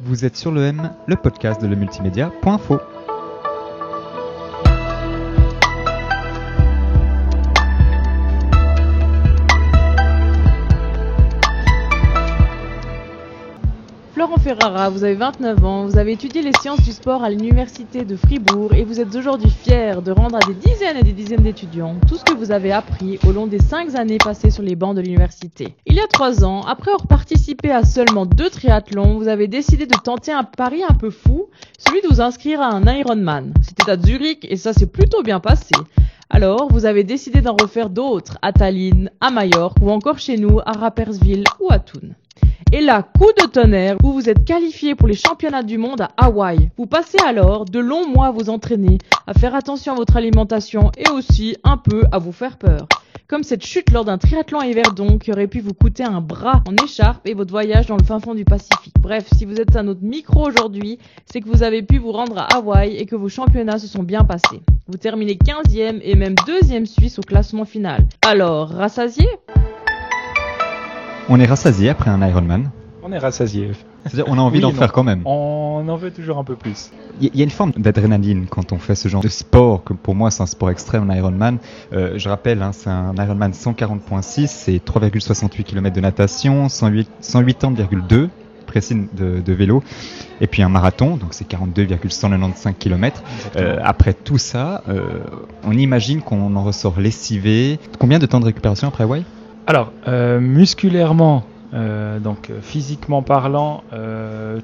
Vous êtes sur le M, le podcast de le multimédia.info. Vous avez 29 ans, vous avez étudié les sciences du sport à l'université de Fribourg et vous êtes aujourd'hui fier de rendre à des dizaines et des dizaines d'étudiants tout ce que vous avez appris au long des 5 années passées sur les bancs de l'université. Il y a 3 ans, après avoir participé à seulement deux triathlons, vous avez décidé de tenter un pari un peu fou, celui de vous inscrire à un Ironman. C'était à Zurich et ça s'est plutôt bien passé. Alors, vous avez décidé d'en refaire d'autres, à Tallinn, à Majorque ou encore chez nous, à Rapperswil ou à Thun. Et là, coup de tonnerre, vous vous êtes qualifié pour les championnats du monde à Hawaï. Vous passez alors de longs mois à vous entraîner, à faire attention à votre alimentation et aussi un peu à vous faire peur. Comme cette chute lors d'un triathlon à Yverdon qui aurait pu vous coûter un bras en écharpe et votre voyage dans le fin fond du Pacifique. Bref, si vous êtes à notre micro aujourd'hui, c'est que vous avez pu vous rendre à Hawaï et que vos championnats se sont bien passés. Vous terminez 15e et même 2e Suisse au classement final. Alors, rassasié On est rassasié après un Ironman. On est rassasié. C'est-à-dire, on a envie Oui d'en faire quand même. On en veut toujours un peu plus. Il y a une forme d'adrénaline quand on fait ce genre de sport, que pour moi c'est un sport extrême, un Ironman. Euh, je rappelle, hein, c'est un Ironman 140.6, c'est 3,68 km de natation, 108 180,2 précis de, de vélo, et puis un marathon, donc c'est 42,195 km. Euh, après tout ça, euh, on imagine qu'on en ressort lessivé. Combien de temps de récupération après Hawaï Alors, euh, musculairement, euh, donc euh, physiquement parlant, euh,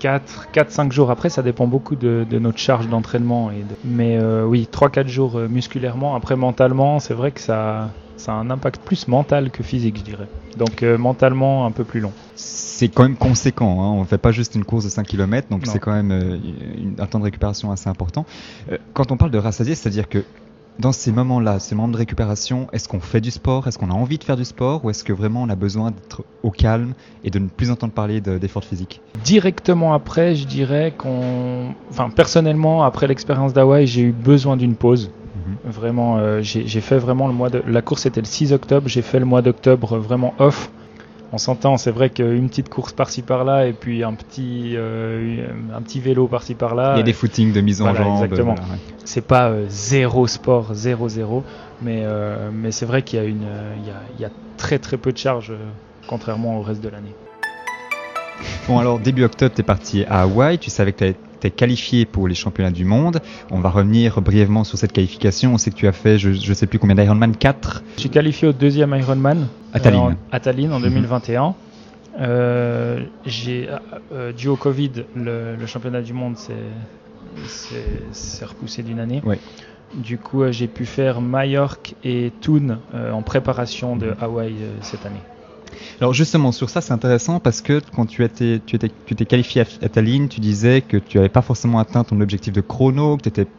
4-5 jours après, ça dépend beaucoup de, de notre charge d'entraînement. et de- Mais oui, 3-4 jours musculairement. Après, mentalement, c'est vrai que ça, ça a un impact plus mental que physique, je dirais. Donc, euh, mentalement, un peu plus long. C'est quand même conséquent, hein. on ne fait pas juste une course de 5 km, donc c'est quand même euh, une- un temps de récupération assez important. Euh, quand on parle de rassasier, c'est-à-dire que dans ces moments-là, ces moments de récupération, est-ce qu'on fait du sport? Est-ce qu'on a envie de faire du sport? Ou est-ce que vraiment on a besoin d'être au calme et de ne plus entendre parler de- d'efforts physiques? Directement après, je dirais qu'on. Enfin, personnellement, après l'expérience d'Hawaï, j'ai eu besoin d'une pause. Mhm. Vraiment, euh, j'ai j'ai fait vraiment le mois de. La course était le 6 octobre, j'ai fait le mois d'octobre vraiment off. On s'entend, c'est vrai qu'une petite course par-ci par-là et puis un petit, euh, un petit vélo par-ci par-là. Il y a des footings de mise en Voilà, jambe. exactement. voilà, ouais. C'est pas euh, zéro sport, zéro zéro, mais, euh, mais c'est vrai qu'il y, a une, il y, a, il y a très très peu de charges contrairement au reste de l'année. Bon alors début octobre, tu es parti à Hawaï, tu savais que tu étais qualifié pour les championnats du monde. On va revenir brièvement sur cette qualification. On sait que tu as fait, je ne sais plus combien d'Ironman, 4 Je suis qualifié au deuxième Ironman À Tallinn. euh, en- à Tallinn en Mhm. 2021. Euh, j'ai euh, dû au Covid, le, le championnat du monde s'est- repoussé d'une année. Ouais. Du coup, j'ai pu faire Majorque et Thun euh, en préparation de Mhm. Hawaï cette année. Alors justement sur ça c'est intéressant parce que quand tu étais tu étais tu t'es qualifié à, Tallinn, tu disais que tu n'avais pas forcément atteint ton objectif de chrono, que tu étais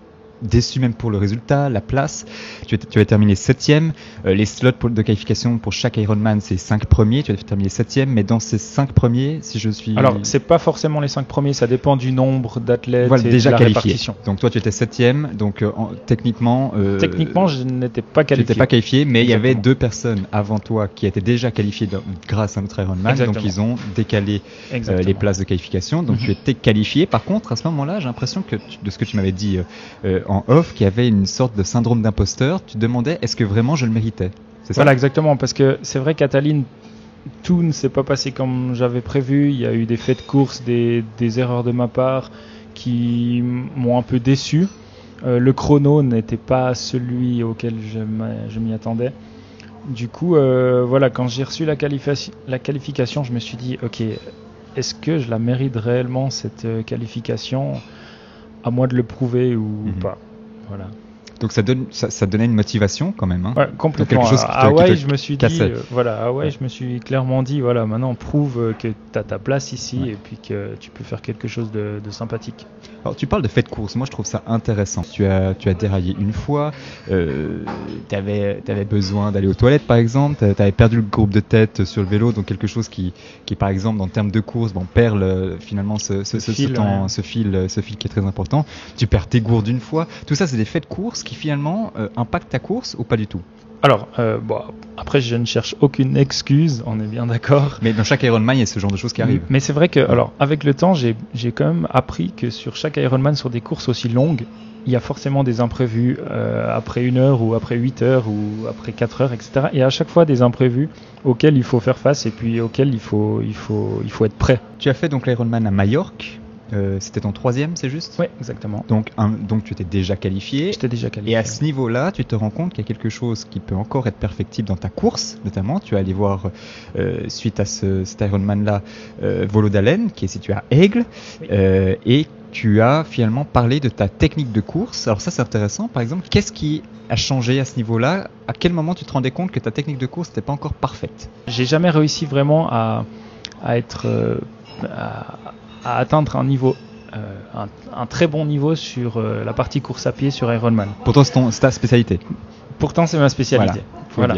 déçu même pour le résultat, la place. Tu, tu avais terminé septième. Euh, les slots pour- de qualification pour chaque Ironman c'est cinq premiers. Tu as terminé septième, mais dans ces cinq premiers, si je suis Alors, c'est pas forcément les cinq premiers, ça dépend du nombre d'athlètes voilà, et déjà de la qualifié. répartition. Donc toi tu étais septième, donc euh, en- techniquement euh, Techniquement, je n'étais pas tu qualifié. n'étais pas qualifié, mais il y avait deux personnes avant toi qui étaient déjà qualifiées dans- grâce à notre Ironman, donc ils ont décalé euh, les places de qualification. Donc Mhm. tu étais qualifié. Par contre, à ce moment-là, j'ai l'impression que tu- de ce que tu m'avais dit en off, qu'il y avait une sorte de syndrome d'imposteur. Tu demandais est-ce que vraiment je le méritais? C'est ça? Voilà, exactement, parce que c'est vrai qu'à Tallinn, tout ne s'est pas passé comme j'avais prévu. Il y a eu des faits de course, des, erreurs de ma part qui m'ont un peu déçu. Euh, le chrono n'était pas celui auquel je m'y attendais. Du coup, euh, voilà, quand j'ai reçu la qualification, je me suis dit, ok, est-ce que je la mérite réellement cette euh, qualification? À moi de le prouver ou Mhm. pas. Voilà. Donc ça, donne, ça, ça donnait une motivation quand même. hein. Ouais, complètement. quelque chose qui à Hawaï, je me suis dit, euh, voilà, à Hawaï, je me suis clairement dit, voilà, maintenant prouve euh, que tu as ta place ici Ouais. et puis que tu peux faire quelque chose de, de sympathique. Alors tu parles de fait de course, moi je trouve ça intéressant. Tu as, tu as déraillé une fois, euh, tu avais, besoin d'aller aux toilettes par exemple, tu avais perdu le groupe de tête sur le vélo, donc quelque chose qui, qui par exemple en termes de course, bon, perd le- finalement ce, fil, temps- ouais. ce fil, ce fil qui est très important. Tu perds tes gourdes une fois, tout ça c'est des faits de course qui finalement euh, impactent ta course ou pas du tout? Alors, euh, bon, après, je ne cherche aucune excuse, on est bien d'accord. Mais dans chaque Ironman, il y a ce genre de choses qui arrivent. Mais c'est vrai que, alors, avec le temps, j'ai j'ai quand même appris que sur chaque Ironman, sur des courses aussi longues, il y a forcément des imprévus euh, après une heure ou après 8 heures ou après 4 heures, etc. Et à chaque fois des imprévus auxquels il faut faire face et puis auxquels il faut, il faut, il faut être prêt. Tu as fait donc l'Ironman à Majorque. Euh, C'était ton troisième, c'est juste? Oui, exactement. donc, un- donc tu t'es déjà qualifié. J'étais déjà qualifié. Et à ce niveau-là, tu te rends compte qu'il y a quelque chose qui peut encore être perfectible dans ta course, notamment. Tu es allé voir, euh, suite à ce, cet Ironman-là, euh, Volodalen, qui est situé à Aigle, Oui. euh, et tu as finalement parlé de ta technique de course. Alors ça, c'est intéressant. Par exemple, qu'est-ce qui a changé à ce niveau-là? À quel moment tu te rendais compte que ta technique de course n'était pas encore parfaite? J'ai jamais réussi vraiment à, à être à, à atteindre un niveau euh, un, un très bon niveau sur euh, la partie course à pied sur Ironman. Pourtant, c'est ton- c'est ta spécialité. Pourtant c'est ma spécialité. Voilà.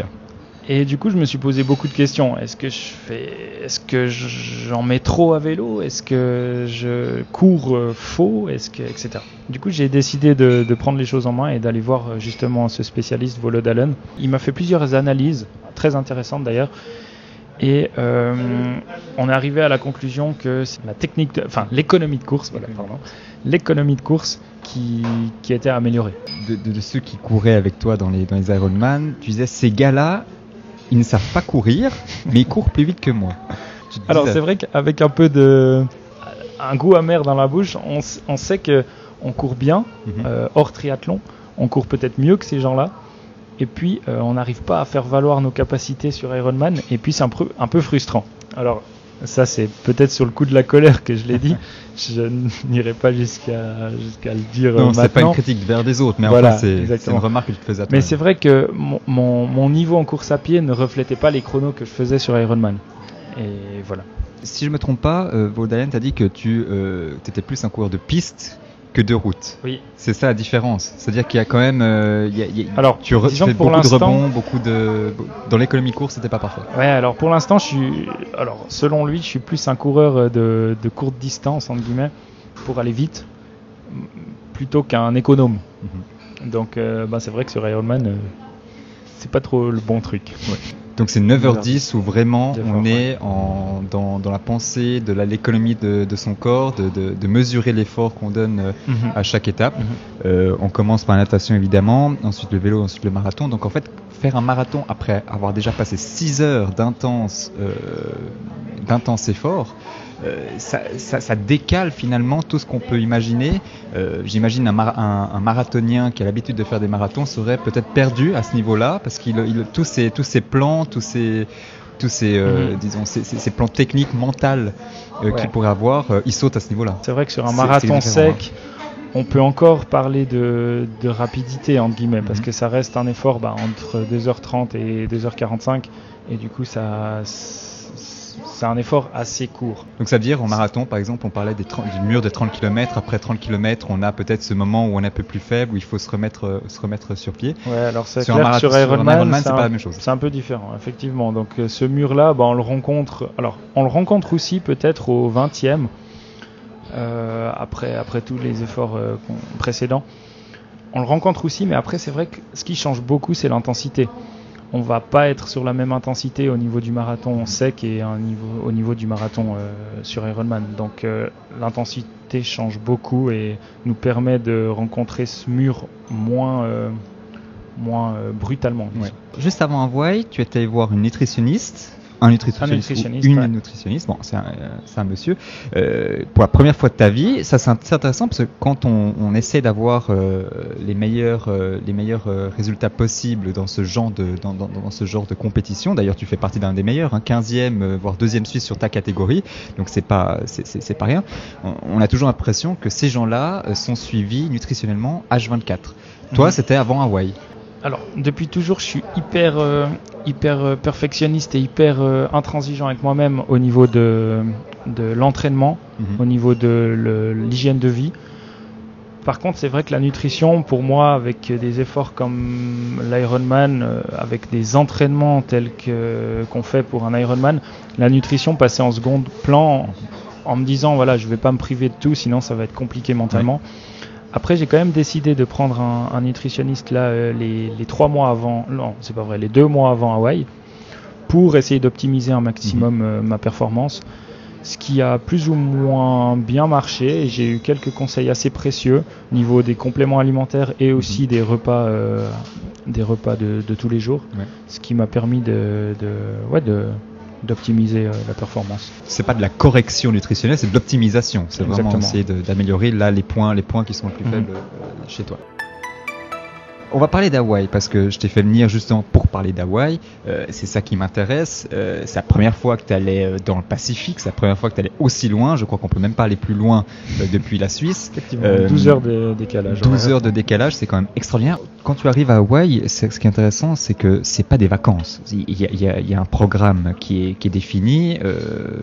Et du coup, je me suis posé beaucoup de questions. Est-ce que je fais, est-ce que j'en mets trop à vélo? Est-ce que je cours euh, faux? Est-ce que, etc. Du coup, j'ai décidé de, de prendre les choses en main et d'aller voir justement ce spécialiste Volodalen. Il m'a fait plusieurs analyses très intéressantes d'ailleurs. Et euh, on est arrivé à la conclusion que c'est la technique, de- enfin l'économie de course, voilà, pardon, l'économie de course qui, qui était améliorée. De, de- de ceux qui couraient avec toi dans les, dans les Ironman, tu disais, ces gars-là, ils ne savent pas courir, mais ils courent plus vite que moi. Alors c'est vrai qu'avec un peu de un goût amer dans la bouche, on, on sait que on court bien Mhm. euh, hors triathlon, on court peut-être mieux que ces gens-là. Et puis euh, on n'arrive pas à faire valoir nos capacités sur Ironman et puis c'est un peu un peu frustrant. Alors ça c'est peut-être sur le coup de la colère que je l'ai dit. je n'irai pas jusqu'à jusqu'à le dire euh, Non, c'est pas une critique vers des autres, mais Voilà, enfin, c'est- une remarque que tu te faisais à Mais c'est vrai que mon, mon, mon niveau en course à pied ne reflétait pas les chronos que je faisais sur Ironman. Et voilà. Si je me trompe pas, euh, Vaudalen t'a dit que tu euh, étais plus un coureur de piste que de route. Oui. C'est ça la différence. C'est-à-dire qu'il y a quand même. euh, il y a- il y a- Alors, tu re- disons fais beaucoup de rebonds, beaucoup de. Dans l'économie course, c'était pas parfait. Ouais, alors pour l'instant, je suis. Alors, selon lui, je suis plus un coureur euh, de, de courte distance, entre guillemets, pour aller vite, plutôt qu'un économe. Mhm. Donc, euh, bah, c'est vrai que sur Ironman, euh, c'est pas trop le bon truc. Donc c'est 9h10 où vraiment on est en, dans, dans la pensée de l'économie de, de son corps, de, de, de mesurer l'effort qu'on donne euh, à chaque étape. Mhm. Euh, on commence par la natation évidemment, ensuite le vélo, ensuite le marathon. Donc en fait, faire un marathon après avoir déjà passé 6 heures d'intense euh, d'intense effort, euh, ça, ça, ça décale finalement tout ce qu'on peut imaginer. Euh, J'imagine un, mara- un, un marathonien qui a l'habitude de faire des marathons serait peut-être perdu à ce niveau-là parce qu'il il- tous ses tous ses plans, tous ces, euh, Mhm. disons, ces, ces- ces plans techniques, mentales Ouais. qu'il pourrait avoir, il saute à ce niveau-là. C'est vrai que sur un marathon sec, on peut encore parler de, de rapidité, entre guillemets, parce Mhm. que ça reste un effort bah, entre 2h30 et 2h45, et du coup, ça. C'est un effort assez court. Donc ça veut dire en marathon, par exemple, on parlait des 30 du mur de 30 km. Après 30 km, on a peut-être ce moment où on est un peu plus faible, où il faut se remettre, euh, se remettre sur pied. Ouais, alors c'est Sur un clair marathon, sur un Ironman, c'est un- pas la même chose. C'est un peu différent, effectivement. Donc euh, ce mur-là, bah, on le rencontre. Alors, on le rencontre aussi peut-être au 20e, euh, après, après tous les efforts précédents. On le rencontre aussi, mais après, c'est vrai que ce qui change beaucoup, c'est l'intensité. On va pas être sur la même intensité au niveau du marathon sec et un niveau, au niveau du marathon euh, sur Ironman. Donc euh, l'intensité change beaucoup et nous permet de rencontrer ce mur moins, euh, moins brutalement. Ouais. Juste avant Hawaï, tu étais voir une nutritionniste. Un nutritionniste, Un nutritionniste, ou une ouais. nutritionniste, bon, c'est un, monsieur, euh, pour la première fois de ta vie, ça c'est int- c'est intéressant parce que quand on, on essaie d'avoir euh, les meilleurs, euh, les meilleurs résultats possibles dans ce genre de, dans, dans- dans ce genre de compétition, d'ailleurs tu fais partie d'un des meilleurs, hein, 15e, euh, voire deuxième Suisse sur ta catégorie, donc c'est pas, c'est- pas rien. On, on a toujours l'impression que ces gens-là sont suivis nutritionnellement H24. Toi, Mhm. c'était avant Hawaï. Alors, depuis toujours, je suis hyper, euh, hyper euh, perfectionniste et hyper euh, intransigeant avec moi-même au niveau de, de l'entraînement, Mhm. au niveau de l'hygiène de vie. Par contre, c'est vrai que la nutrition, pour moi, avec des efforts comme l'Ironman, avec des entraînements tels que qu'on fait pour un Ironman, la nutrition passait en second plan en, en me disant voilà, je vais pas me priver de tout, sinon ça va être compliqué mentalement. Après, j'ai quand même décidé de prendre un, un nutritionniste là euh, les, les trois mois avant, non, c'est pas vrai, les deux mois avant Hawaï, pour essayer d'optimiser un maximum euh, ma performance. Ce qui a plus ou moins bien marché. et J'ai eu quelques conseils assez précieux au niveau des compléments alimentaires et aussi des repas, euh, des repas de, de tous les jours. Ouais. Ce qui m'a permis de, de, ouais, de, d'optimiser euh, la performance. C'est pas de la correction nutritionnelle, c'est de l'optimisation. C'est vraiment essayer d'améliorer là les points, les points qui sont les plus Mhm. faibles euh, chez toi. On va parler d'Hawaï parce que je t'ai fait venir justement pour parler d'Hawaï. Euh, c'est ça qui m'intéresse. Euh, c'est la première fois que tu allais dans le Pacifique, c'est la première fois que tu allais aussi loin. Je crois qu'on peut même pas aller plus loin euh, depuis la Suisse. Effectivement, Euh, 12 heures de décalage. 12 horaire. heures de décalage, c'est quand même extraordinaire. Quand tu arrives à Hawaï, ce qui est intéressant, c'est que c'est pas des vacances. Il y a, il y a- il y a un programme qui est, qui est défini. Euh,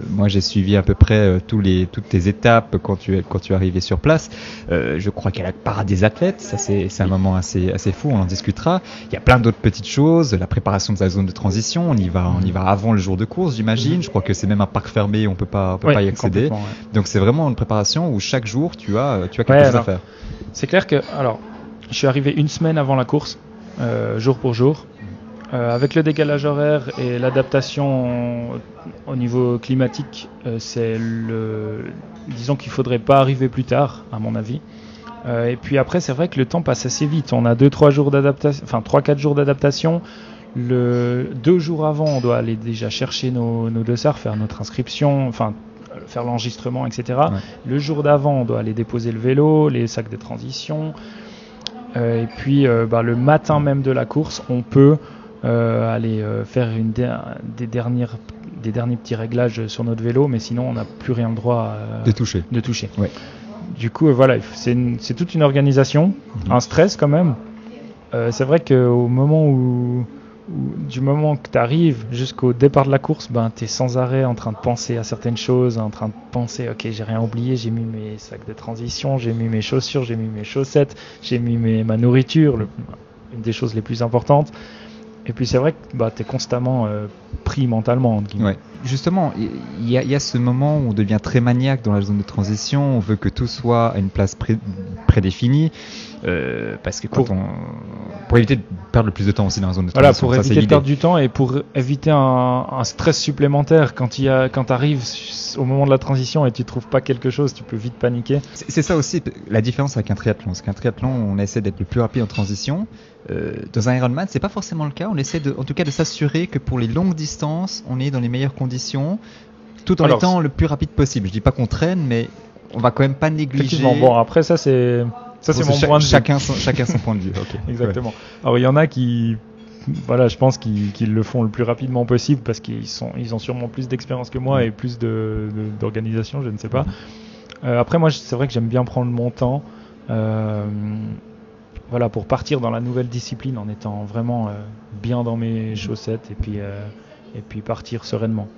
moi, j'ai suivi à peu près euh, tous les, toutes tes étapes quand tu es, quand tu es arrivé sur place. Euh, je crois qu'il y a la parade des athlètes. Ça, c'est un moment assez, assez fou. On en discutera. Il y a plein d'autres petites choses. La préparation de la zone de transition. On y va, on y va avant le jour de course, j'imagine. Je crois que c'est même un parc fermé. On peut pas, on peut Ouais, pas y accéder. ouais. Donc, c'est vraiment une préparation où chaque jour, tu as, tu as quelque Ouais, chose à faire. C'est clair que, alors, je suis arrivé une semaine avant la course, euh, jour pour jour. Euh, avec le décalage horaire et l'adaptation au niveau climatique, euh, c'est le. Disons qu'il faudrait pas arriver plus tard, à mon avis. Et puis après, c'est vrai que le temps passe assez vite. On a 2-3 jours d'adaptation, enfin 3-4 jours d'adaptation. Le deux jours avant, on doit aller déjà chercher nos, nos dossards, faire notre inscription, enfin faire l'enregistrement, etc. Ouais. Le jour d'avant, on doit aller déposer le vélo, les sacs de transition. Euh, et puis euh, bah, le matin même de la course, on peut euh, aller faire une des, dernières, des derniers petits réglages sur notre vélo, mais sinon on n'a plus rien le droit De toucher. de toucher. Ouais. Du coup, voilà, c'est toute une organisation, Mhm. un stress quand même. Euh, c'est vrai qu'au moment où- du moment que tu arrives jusqu'au départ de la course, ben, tu es sans arrêt en train de penser à certaines choses, en train de penser, ok, j'ai rien oublié, j'ai mis mes sacs de transition, j'ai mis mes chaussures, j'ai mis mes chaussettes, j'ai mis mes, ma nourriture, une des choses les plus importantes. Et puis c'est vrai que bah, tu es constamment euh, pris mentalement. Justement, il y, a- ce moment où on devient très maniaque dans la zone de transition. On veut que tout soit à une place pré- prédéfinie. Euh, parce que quand Pour- on. Pour éviter de perdre le plus de temps aussi dans la zone de Voilà, transition. pour ça, éviter de perdre du temps et pour éviter un, un stress supplémentaire quand il y a, quand arrives au moment de la transition et tu trouves pas quelque chose, tu peux vite paniquer. C'est c'est ça aussi la différence avec un triathlon. C'est qu'un triathlon, on essaie d'être le plus rapide en transition. Euh, dans un Ironman, c'est pas forcément le cas. On essaie de, en tout cas de s'assurer que pour les longues distances, on est dans les meilleures conditions, tout en Alors, étant le plus rapide possible. Je dis pas qu'on traîne, mais on va quand même pas négliger. Effectivement, bon après ça c'est ça c'est Bon, mon point de vue. chacun son, chacun son point de vue. Exactement. Alors il y en a qui voilà, je pense qu'ils le font le plus rapidement possible parce qu'ils sont ils ont sûrement plus d'expérience que moi et plus de de- d'organisation, je ne sais pas. Euh, après moi c'est vrai que j'aime bien prendre mon temps. euh, voilà, pour partir dans la nouvelle discipline en étant vraiment euh, bien dans mes chaussettes et puis et puis partir sereinement.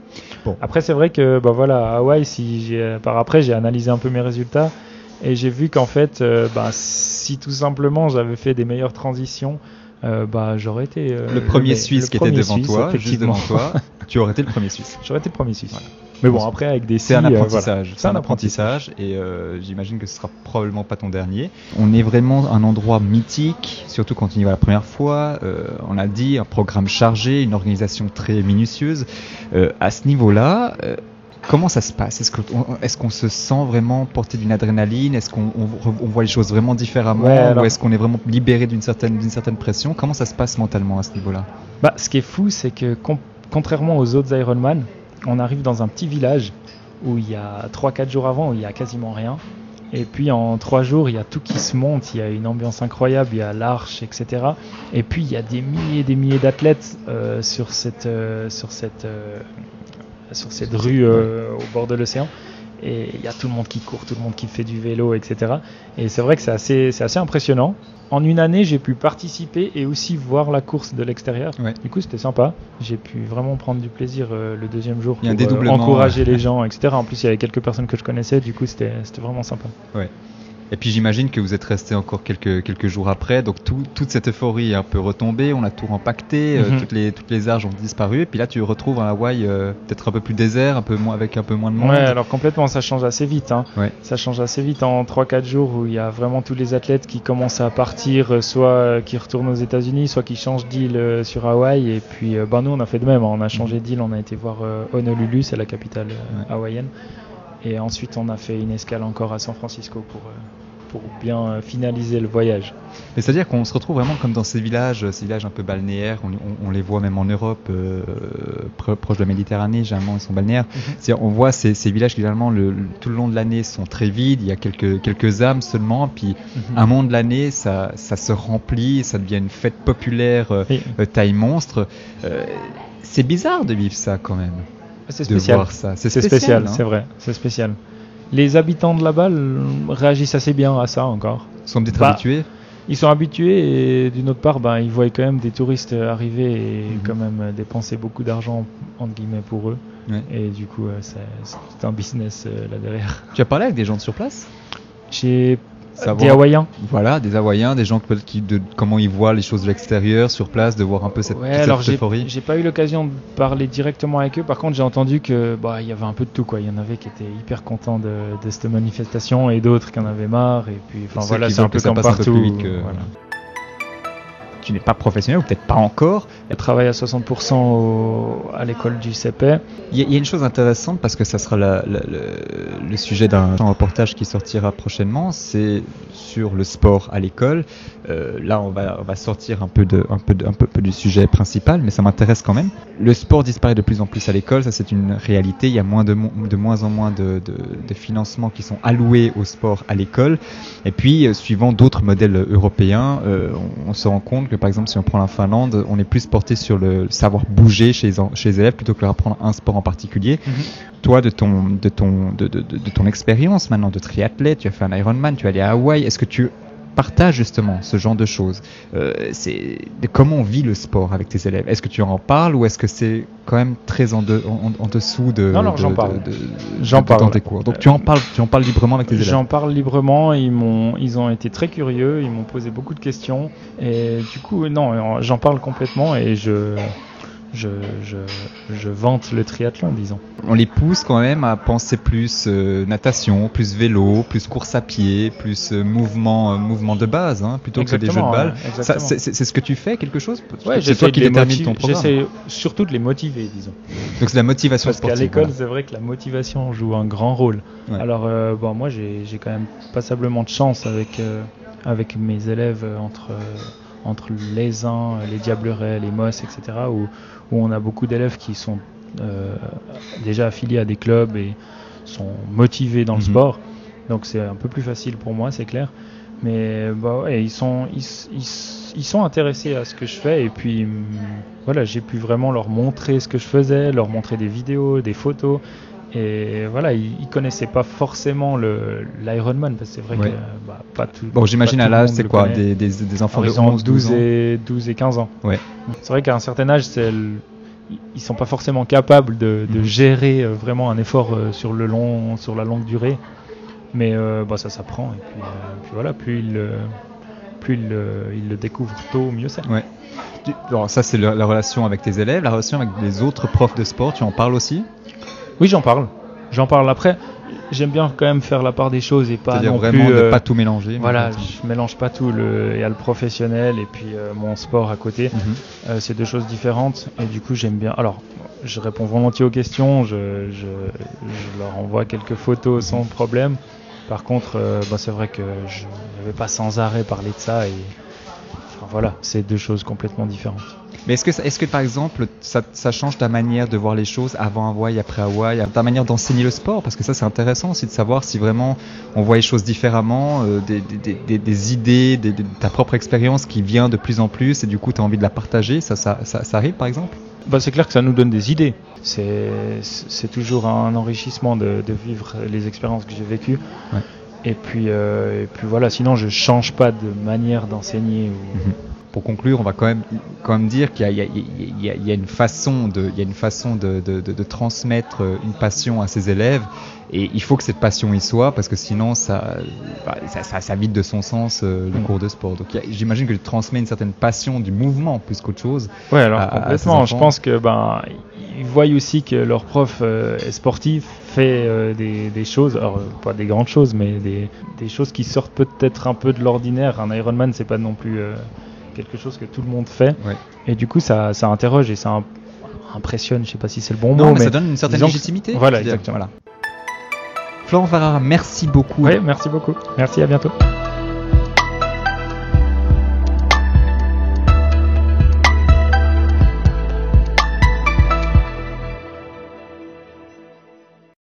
Bon. Après c'est vrai que bah voilà à Hawaï si par après j'ai analysé un peu mes résultats et j'ai vu qu'en fait euh, bah, si tout simplement j'avais fait des meilleures transitions euh, bah j'aurais été euh, Le premier Suisse le qui était devant Suisse, toi, juste devant toi, tu aurais été le premier Suisse. j'aurais été le premier Suisse. Mais bon après avec des C'est un euh, voilà. apprentissage. C'est un apprentissage et euh, j'imagine que ce sera probablement pas ton dernier. On est vraiment un endroit mythique, surtout quand on y va la première fois. Euh, on a dit un programme chargé, une organisation très minutieuse. Euh, à ce niveau-là, comment ça se passe? Est-ce qu'on est qu'on se sent vraiment porté d'une adrénaline? Est-ce qu'on on, on voit les choses vraiment différemment? Ouais, alors- Ou est-ce qu'on est vraiment libéré d'une certaine, pression? Comment ça se passe mentalement à ce niveau-là? Bah, ce qui est fou, c'est que contrairement aux autres Ironman, on arrive dans un petit village où il y a 3-4 jours avant, où il y a quasiment rien. Et puis en 3 jours, il y a tout qui se monte, il y a une ambiance incroyable, il y a l'arche, etc. Et puis il y a des milliers et des milliers d'athlètes euh, sur cette, euh, sur cette, euh, sur cette rue euh, au bord de l'océan. Et il y a tout le monde qui court, tout le monde qui fait du vélo, etc. Et c'est vrai que c'est assez, c'est assez impressionnant. En une année, j'ai pu participer et aussi voir la course de l'extérieur. Ouais. Du coup, c'était sympa. J'ai pu vraiment prendre du plaisir euh, le deuxième jour pour euh, encourager les gens, etc. En plus, il y avait quelques personnes que je connaissais. Du coup, c'était c'était vraiment sympa. Et puis j'imagine que vous êtes resté encore quelques, quelques jours après, donc tout, toute cette euphorie est un peu retombée, on a tout empaqueté, euh, Mhm. toutes, les, toutes les arges ont disparu, et puis là tu retrouves un Hawaï euh, peut-être un peu plus désert, un peu moins, avec un peu moins de monde. Ouais, alors complètement, ça change assez vite. Hein. Ouais. Ça change assez vite en 3-4 jours où il y a vraiment tous les athlètes qui commencent à partir, euh, soit qui retournent aux États-Unis, soit qui changent d'île sur Hawaï. Et puis, ben, nous, on a fait de même. hein. On a changé d'île, on a été voir Honolulu, c'est la capitale Ouais. hawaïenne. Et ensuite, on a fait une escale encore à San Francisco pour, euh, pour bien finaliser le voyage. Mais c'est-à-dire qu'on se retrouve vraiment comme dans ces villages, ces villages un peu balnéaires, on, on- on les voit même en Europe, euh, pro- proche de la Méditerranée, généralement ils sont balnéaires. C'est-à-dire, on voit ces, ces villages qui généralement le, le- tout le long de l'année sont très vides, il y a quelques, quelques âmes seulement, puis un moment de l'année ça, ça se remplit, ça devient une fête populaire euh, Oui, euh, taille monstre. Euh, c'est bizarre de vivre ça quand même, c'est spécial. C'est spécial, hein. c'est vrai, c'est spécial. Les habitants de là-bas euh, réagissent assez bien à ça encore. Ils sont peut-être Bah, habitués. Ils sont habitués et d'une autre part, ben, ils voient quand même des touristes arriver et Mhm. quand même euh, dépenser beaucoup d'argent entre guillemets pour eux. Ouais. Et du coup, euh, c'est un business euh, là derrière. Tu as parlé avec des gens de sur place? Savoir- des Hawaïens. Voilà, des Hawaïens, des gens qui, qui- de comment ils voient les choses de l'extérieur, sur place, de voir un peu cette, Ouais, cette alors j'ai euphorie. j'ai pas eu l'occasion de parler directement avec eux. Par contre, j'ai entendu que bah il y avait un peu de tout quoi. Il y en avait qui étaient hyper contents de, de cette manifestation et d'autres qui en avaient marre. Et puis, enfin voilà, c'est un peu comme partout. plus vite que- voilà. Tu n'es pas professionnel, ou peut-être pas encore. Je travaille à 60% au- à l'école du CP. Il y, a- il y a une chose intéressante parce que ça sera la- la- le, le sujet d'un reportage qui sortira prochainement, c'est sur le sport à l'école. Euh, là, on va, on va sortir un peu, de, un, peu de- un peu, peu du sujet principal, mais ça m'intéresse quand même. Le sport disparaît de plus en plus à l'école, ça c'est une réalité. Il y a moins de, mo- de moins en moins de, de, de financements qui sont alloués au sport à l'école. Et puis, euh, suivant d'autres modèles européens, euh, on, on se rend compte que par exemple, si on prend la Finlande, on est plus porté sur le savoir bouger chez les, en- chez les élèves plutôt que leur apprendre un sport en particulier. Toi, de ton, de ton, de, de, de- de ton expérience maintenant de triathlète, tu as fait un Ironman, tu es allé à Hawaï, est-ce que tu partages justement ce genre de choses Euh, C'est comment on vit le sport avec tes élèves. Est-ce que tu en parles ou est-ce que c'est quand même très en, de- en, en dessous de Non, non, de- j'en parle. de- J'en parle. dans tes cours. Donc tu en parles, tu en parles librement avec tes élèves. J'en parle librement, ils m'ont, ils ont été très curieux, ils m'ont posé beaucoup de questions et du coup non, j'en parle complètement et je, je, je, je vante le triathlon, disons. On les pousse quand même à penser plus euh, natation, plus vélo, plus course à pied, plus euh, mouvement, euh, mouvement de base, hein, plutôt que des jeux de Exactement, balle. ouais, c'est ce que tu fais, quelque chose? Ouais, C'est toi qui détermine ton programme. J'essaie surtout de les motiver, disons. Donc c'est la motivation Parce qu'à l'école, voilà. c'est vrai que la motivation joue un grand rôle. Ouais. Alors, euh, bon, moi, j'ai quand même passablement de chance avec, euh, avec mes élèves euh, entre, entre les uns, les Diablerets, les Moss, etc., où, où on a beaucoup d'élèves qui sont euh, déjà affiliés à des clubs et sont motivés dans le Mhm. sport. Donc, c'est un peu plus facile pour moi, c'est clair. Mais bah, ouais, ils, sont, ils, ils sont intéressés à ce que je fais et puis hum, voilà, j'ai pu vraiment leur montrer ce que je faisais, leur montrer des vidéos, des photos. Et voilà, ils, ils connaissaient pas forcément l'Ironman parce que c'est vrai Ouais. que bah, pas tout. Bon, j'imagine à l'âge, c'est quoi des, des, des enfants Alors, de ils ont 11, 12 12 ans et 12 et 15 ans. Ouais. C'est vrai qu'à un certain âge, c'est ils sont pas forcément capables de, de Mhm. gérer euh, vraiment un effort euh, sur le long, sur la longue durée. Mais euh, bah, ça s'apprend et puis, euh, puis voilà, plus ils le, plus ils le, ils le découvrent tôt, mieux c'est. Ouais. Alors ça c'est la relation avec tes élèves, la relation avec les autres profs de sport, tu en parles aussi? Oui, j'en parle. J'en parle après. J'aime bien quand même faire la part des choses et pas non vraiment plus. ne euh, pas tout mélanger. Voilà, je mélange pas tout. Le, il y a le professionnel et puis euh, mon sport à côté. Mhm. Euh, c'est deux choses différentes et du coup j'aime bien. Alors, je réponds volontiers aux questions, je, je, je leur envoie quelques photos sans problème. Par contre, bah, c'est vrai que je ne vais pas sans arrêt parler de ça et enfin, voilà, c'est deux choses complètement différentes. Mais est-ce que, par exemple, ça, ça change ta manière de voir les choses avant Hawaï, après Hawaï, ta manière d'enseigner le sport? Parce que ça, c'est intéressant aussi de savoir si vraiment on voit les choses différemment, euh, des, des- des- des- des idées, des- ta propre expérience qui vient de plus en plus et du coup, tu as envie de la partager. Ça, ça, ça, ça arrive par exemple? Bah, c'est clair que ça nous donne des idées. C'est, toujours un enrichissement de, de vivre les expériences que j'ai vécues. Ouais. Et puis, euh, et puis voilà, sinon je change pas de manière d'enseigner. ou- Mhm. Pour conclure, on va quand même, quand même dire qu'il y, y, y, a une façon, de, il y a une façon de, de, de, de, transmettre une passion à ses élèves. Et il faut que cette passion y soit, parce que sinon, ça, bah, ça, ça, ça, vide de son sens euh, le cours de sport. Donc j'imagine que tu transmets une certaine passion du mouvement plus qu'autre chose. Ouais, alors à, complètement. À je pense que ben, ils voient aussi que leur prof euh, sportif fait euh, des, des, choses, alors pas des grandes choses, mais des, des choses qui sortent peut-être un peu de l'ordinaire. Un Ironman, c'est pas non plus quelque chose que tout le monde fait. Ouais. Et du coup, ça, ça interroge et ça impressionne, je sais pas si c'est le bon non, mot. mais, ça donne une certaine légitimité. Voilà, exactement. Voilà. Florent Farrar, merci beaucoup. Oui, merci beaucoup. Merci, à bientôt.